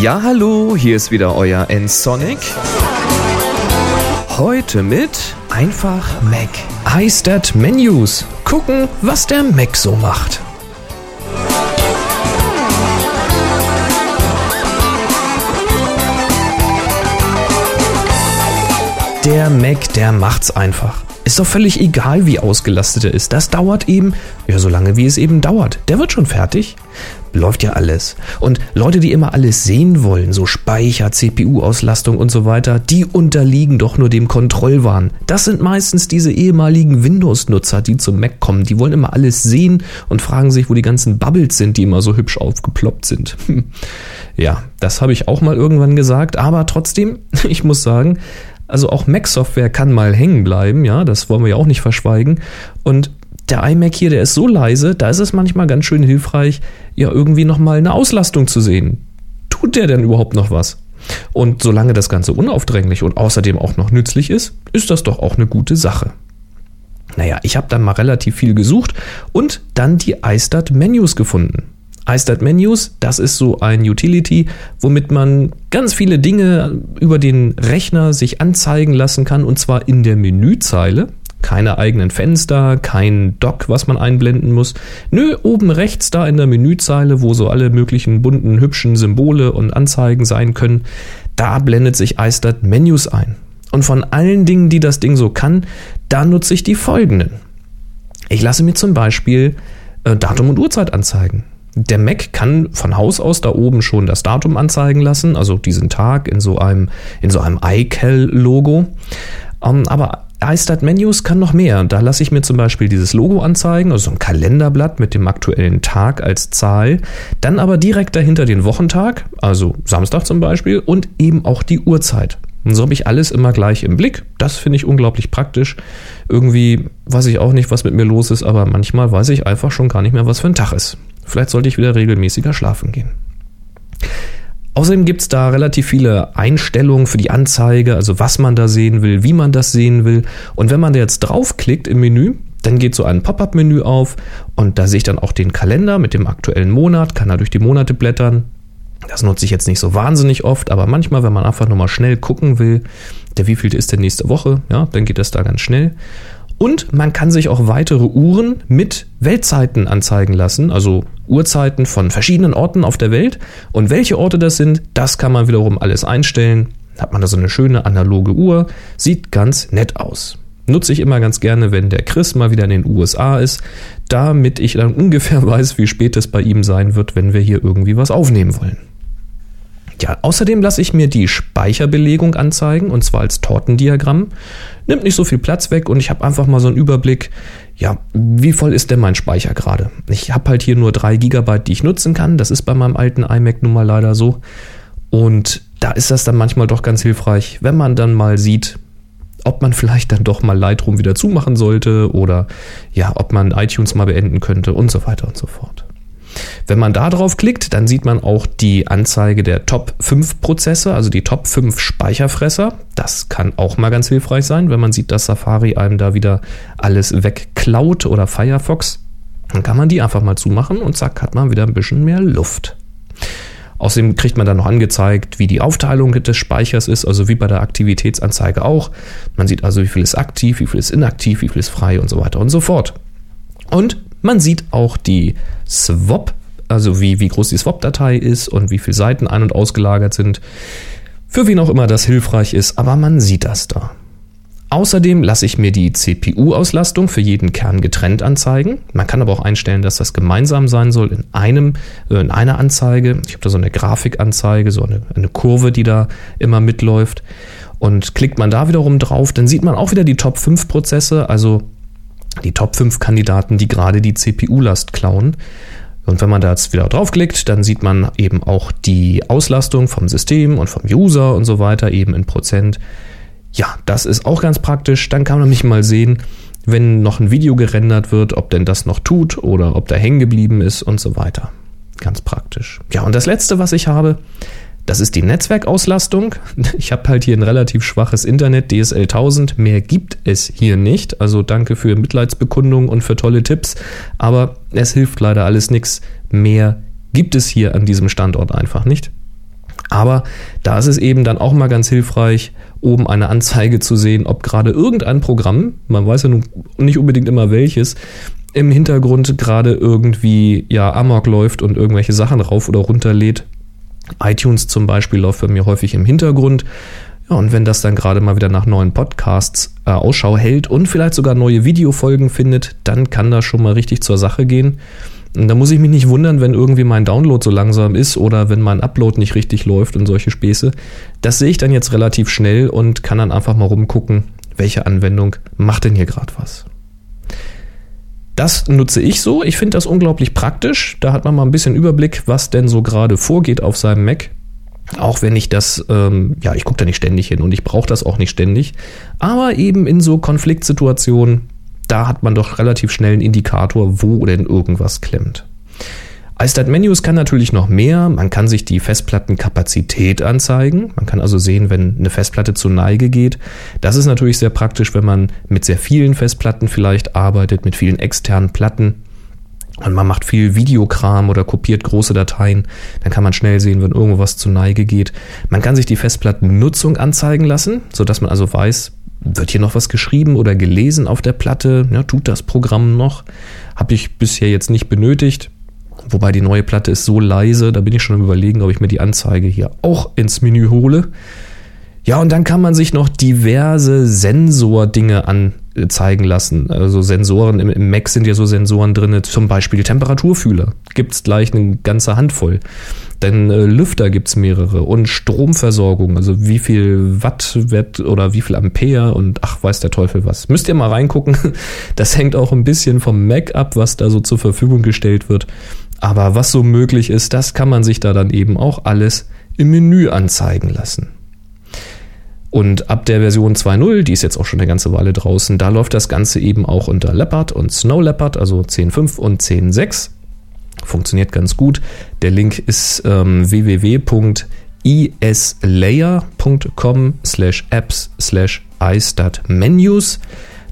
Ja, hallo, hier ist wieder euer N-Sonic. Heute mit einfach Mac. iStat Menus. Gucken, was der Mac so macht. Der Mac, der macht's einfach. Ist doch völlig egal, wie ausgelastet er ist. Das dauert eben, ja, so lange wie es eben dauert. Der wird schon fertig. Läuft ja alles. Und Leute, die immer alles sehen wollen, so Speicher, CPU-Auslastung und so weiter, die unterliegen doch nur dem Kontrollwahn. Das sind meistens diese ehemaligen Windows-Nutzer, die zum Mac kommen. Die wollen immer alles sehen und fragen sich, wo die ganzen Bubbles sind, die immer so hübsch aufgeploppt sind. ja, das habe ich auch mal irgendwann gesagt, aber trotzdem, ich muss sagen, also auch Mac-Software kann mal hängen bleiben, ja, das wollen wir ja auch nicht verschweigen. Und der iMac hier, der ist so leise, da ist es manchmal ganz schön hilfreich, ja, irgendwie nochmal eine Auslastung zu sehen. Tut der denn überhaupt noch was? Und solange das Ganze unaufdringlich und außerdem auch noch nützlich ist, ist das doch auch eine gute Sache. Naja, ich habe dann mal relativ viel gesucht und dann die iStat Menus gefunden iStat Menus, das ist so ein Utility, womit man ganz viele Dinge über den Rechner sich anzeigen lassen kann und zwar in der Menüzeile. Keine eigenen Fenster, kein Dock, was man einblenden muss. Nö, oben rechts da in der Menüzeile, wo so alle möglichen bunten, hübschen Symbole und Anzeigen sein können, da blendet sich iStat Menus ein. Und von allen Dingen, die das Ding so kann, da nutze ich die folgenden. Ich lasse mir zum Beispiel äh, Datum und Uhrzeit anzeigen. Der Mac kann von Haus aus da oben schon das Datum anzeigen lassen, also diesen Tag in so einem, in so einem iCal-Logo. Um, ähm, aber iStat Menus kann noch mehr. Da lasse ich mir zum Beispiel dieses Logo anzeigen, also ein Kalenderblatt mit dem aktuellen Tag als Zahl. Dann aber direkt dahinter den Wochentag, also Samstag zum Beispiel, und eben auch die Uhrzeit. Und so habe ich alles immer gleich im Blick. Das finde ich unglaublich praktisch. Irgendwie weiß ich auch nicht, was mit mir los ist, aber manchmal weiß ich einfach schon gar nicht mehr, was für ein Tag ist. Vielleicht sollte ich wieder regelmäßiger schlafen gehen. Außerdem gibt es da relativ viele Einstellungen für die Anzeige, also was man da sehen will, wie man das sehen will. Und wenn man da jetzt draufklickt im Menü, dann geht so ein Pop-up-Menü auf und da sehe ich dann auch den Kalender mit dem aktuellen Monat, kann da durch die Monate blättern. Das nutze ich jetzt nicht so wahnsinnig oft, aber manchmal, wenn man einfach nur mal schnell gucken will, der wievielte ist denn nächste Woche, ja, dann geht das da ganz schnell. Und man kann sich auch weitere Uhren mit Weltzeiten anzeigen lassen, also Uhrzeiten von verschiedenen Orten auf der Welt. Und welche Orte das sind, das kann man wiederum alles einstellen. Hat man da so eine schöne analoge Uhr, sieht ganz nett aus. Nutze ich immer ganz gerne, wenn der Chris mal wieder in den USA ist, damit ich dann ungefähr weiß, wie spät es bei ihm sein wird, wenn wir hier irgendwie was aufnehmen wollen. Ja, außerdem lasse ich mir die Speicherbelegung anzeigen und zwar als Tortendiagramm. Nimmt nicht so viel Platz weg und ich habe einfach mal so einen Überblick, ja, wie voll ist denn mein Speicher gerade? Ich habe halt hier nur drei Gigabyte, die ich nutzen kann. Das ist bei meinem alten iMac nun mal leider so. Und da ist das dann manchmal doch ganz hilfreich, wenn man dann mal sieht, ob man vielleicht dann doch mal Lightroom wieder zumachen sollte oder ja, ob man iTunes mal beenden könnte und so weiter und so fort. Wenn man da drauf klickt, dann sieht man auch die Anzeige der Top 5 Prozesse, also die Top 5 Speicherfresser. Das kann auch mal ganz hilfreich sein, wenn man sieht, dass Safari einem da wieder alles wegklaut oder Firefox. Dann kann man die einfach mal zumachen und zack, hat man wieder ein bisschen mehr Luft. Außerdem kriegt man dann noch angezeigt, wie die Aufteilung des Speichers ist, also wie bei der Aktivitätsanzeige auch. Man sieht also, wie viel ist aktiv, wie viel ist inaktiv, wie viel ist frei und so weiter und so fort. Und man sieht auch die Swap, also wie, wie groß die Swap-Datei ist und wie viele Seiten ein- und ausgelagert sind. Für wen auch immer das hilfreich ist, aber man sieht das da. Außerdem lasse ich mir die CPU-Auslastung für jeden Kern getrennt anzeigen. Man kann aber auch einstellen, dass das gemeinsam sein soll in einem, äh, in einer Anzeige. Ich habe da so eine Grafikanzeige, so eine, eine Kurve, die da immer mitläuft. Und klickt man da wiederum drauf, dann sieht man auch wieder die Top 5 Prozesse, also die Top 5 Kandidaten, die gerade die CPU-Last klauen. Und wenn man da jetzt wieder draufklickt, dann sieht man eben auch die Auslastung vom System und vom User und so weiter, eben in Prozent. Ja, das ist auch ganz praktisch. Dann kann man nämlich mal sehen, wenn noch ein Video gerendert wird, ob denn das noch tut oder ob da hängen geblieben ist und so weiter. Ganz praktisch. Ja, und das letzte, was ich habe, das ist die Netzwerkauslastung. Ich habe halt hier ein relativ schwaches Internet, DSL 1000. Mehr gibt es hier nicht. Also danke für Mitleidsbekundungen und für tolle Tipps. Aber es hilft leider alles nichts. Mehr gibt es hier an diesem Standort einfach nicht. Aber da ist es eben dann auch mal ganz hilfreich, oben eine Anzeige zu sehen, ob gerade irgendein Programm, man weiß ja nun nicht unbedingt immer welches, im Hintergrund gerade irgendwie ja Amok läuft und irgendwelche Sachen rauf oder runter lädt. iTunes zum Beispiel läuft bei mir häufig im Hintergrund. Ja, und wenn das dann gerade mal wieder nach neuen Podcasts äh, Ausschau hält und vielleicht sogar neue Videofolgen findet, dann kann das schon mal richtig zur Sache gehen. Und da muss ich mich nicht wundern, wenn irgendwie mein Download so langsam ist oder wenn mein Upload nicht richtig läuft und solche Späße. Das sehe ich dann jetzt relativ schnell und kann dann einfach mal rumgucken, welche Anwendung macht denn hier gerade was. Das nutze ich so. Ich finde das unglaublich praktisch. Da hat man mal ein bisschen Überblick, was denn so gerade vorgeht auf seinem Mac. Auch wenn ich das, ähm, ja, ich gucke da nicht ständig hin und ich brauche das auch nicht ständig. Aber eben in so Konfliktsituationen da hat man doch relativ schnell einen Indikator, wo denn irgendwas klemmt. iStat Menus kann natürlich noch mehr. Man kann sich die Festplattenkapazität anzeigen. Man kann also sehen, wenn eine Festplatte zur Neige geht. Das ist natürlich sehr praktisch, wenn man mit sehr vielen Festplatten vielleicht arbeitet, mit vielen externen Platten. Und man macht viel Videokram oder kopiert große Dateien, dann kann man schnell sehen, wenn irgendwas zur Neige geht. Man kann sich die Festplattennutzung anzeigen lassen, sodass man also weiß, wird hier noch was geschrieben oder gelesen auf der Platte? Ja, tut das Programm noch? Habe ich bisher jetzt nicht benötigt. Wobei die neue Platte ist so leise, da bin ich schon am überlegen, ob ich mir die Anzeige hier auch ins Menü hole. Ja, und dann kann man sich noch diverse Sensordinge anzeigen lassen. Also Sensoren im, Mac sind ja so Sensoren drin, zum Beispiel Temperaturfühler. Gibt's gleich eine ganze Handvoll. Denn äh, Lüfter gibt's mehrere und Stromversorgung, also wie viel Watt Watt oder wie viel Ampere und ach, weiß der Teufel was. Müsst ihr mal reingucken. Das hängt auch ein bisschen vom Mac ab, was da so zur Verfügung gestellt wird. Aber was so möglich ist, das kann man sich da dann eben auch alles im Menü anzeigen lassen. Und ab der Version 2.0, die ist jetzt auch schon eine ganze Weile draußen, da läuft das Ganze eben auch unter Leopard und Snow Leopard, also 10.5 und 10.6. Funktioniert ganz gut. Der Link ist ähm, www.eslayer.com slash apps slash iStatMenus.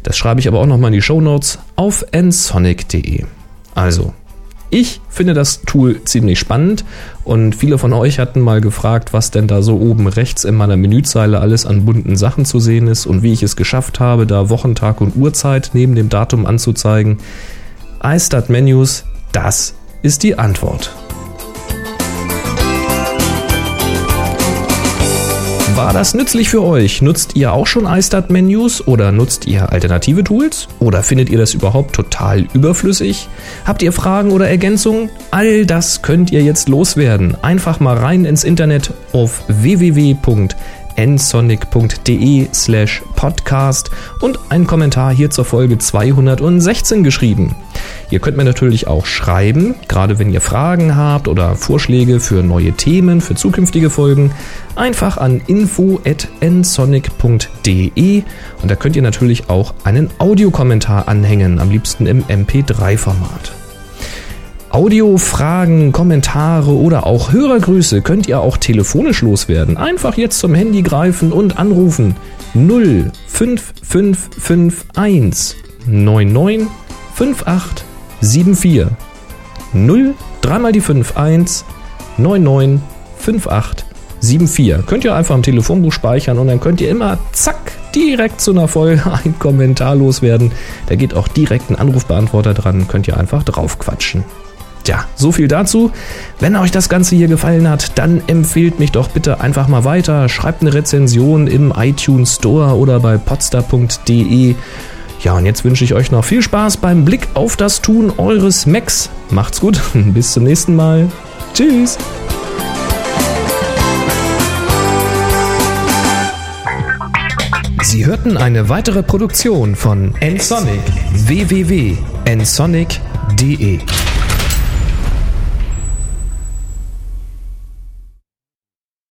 Das schreibe ich aber auch nochmal in die Show Notes auf nsonic.de. Also, ich finde das Tool ziemlich spannend und viele von euch hatten mal gefragt, was denn da so oben rechts in meiner Menüzeile alles an bunten Sachen zu sehen ist und wie ich es geschafft habe, da Wochentag und Uhrzeit neben dem Datum anzuzeigen. iStat Menus, das ist die Antwort. War das nützlich für euch? Nutzt ihr auch schon iStat-Menus oder nutzt ihr alternative Tools? Oder findet ihr das überhaupt total überflüssig? Habt ihr Fragen oder Ergänzungen? All das könnt ihr jetzt loswerden. Einfach mal rein ins Internet auf www.nsonic.de slash podcast und einen Kommentar hier zur Folge 216 geschrieben. Ihr könnt mir natürlich auch schreiben, gerade wenn ihr Fragen habt oder Vorschläge für neue Themen, für zukünftige Folgen, einfach an info.nsonic.de und da könnt ihr natürlich auch einen Audiokommentar anhängen, am liebsten im MP3-Format. Audiofragen, Kommentare oder auch Hörergrüße könnt ihr auch telefonisch loswerden. Einfach jetzt zum Handy greifen und anrufen 05551 99 58 74 0 3 mal die 5 1 99 58 74. Könnt ihr einfach im Telefonbuch speichern und dann könnt ihr immer zack direkt zu einer Folge ein Kommentar loswerden. Da geht auch direkt ein Anrufbeantworter dran, könnt ihr einfach drauf quatschen. Tja, so viel dazu. Wenn euch das Ganze hier gefallen hat, dann empfehlt mich doch bitte einfach mal weiter. Schreibt eine Rezension im iTunes Store oder bei podstar.de ja, und jetzt wünsche ich euch noch viel Spaß beim Blick auf das Tun eures Macs. Macht's gut, bis zum nächsten Mal. Tschüss. Sie hörten eine weitere Produktion von nsonic www.nsonic.de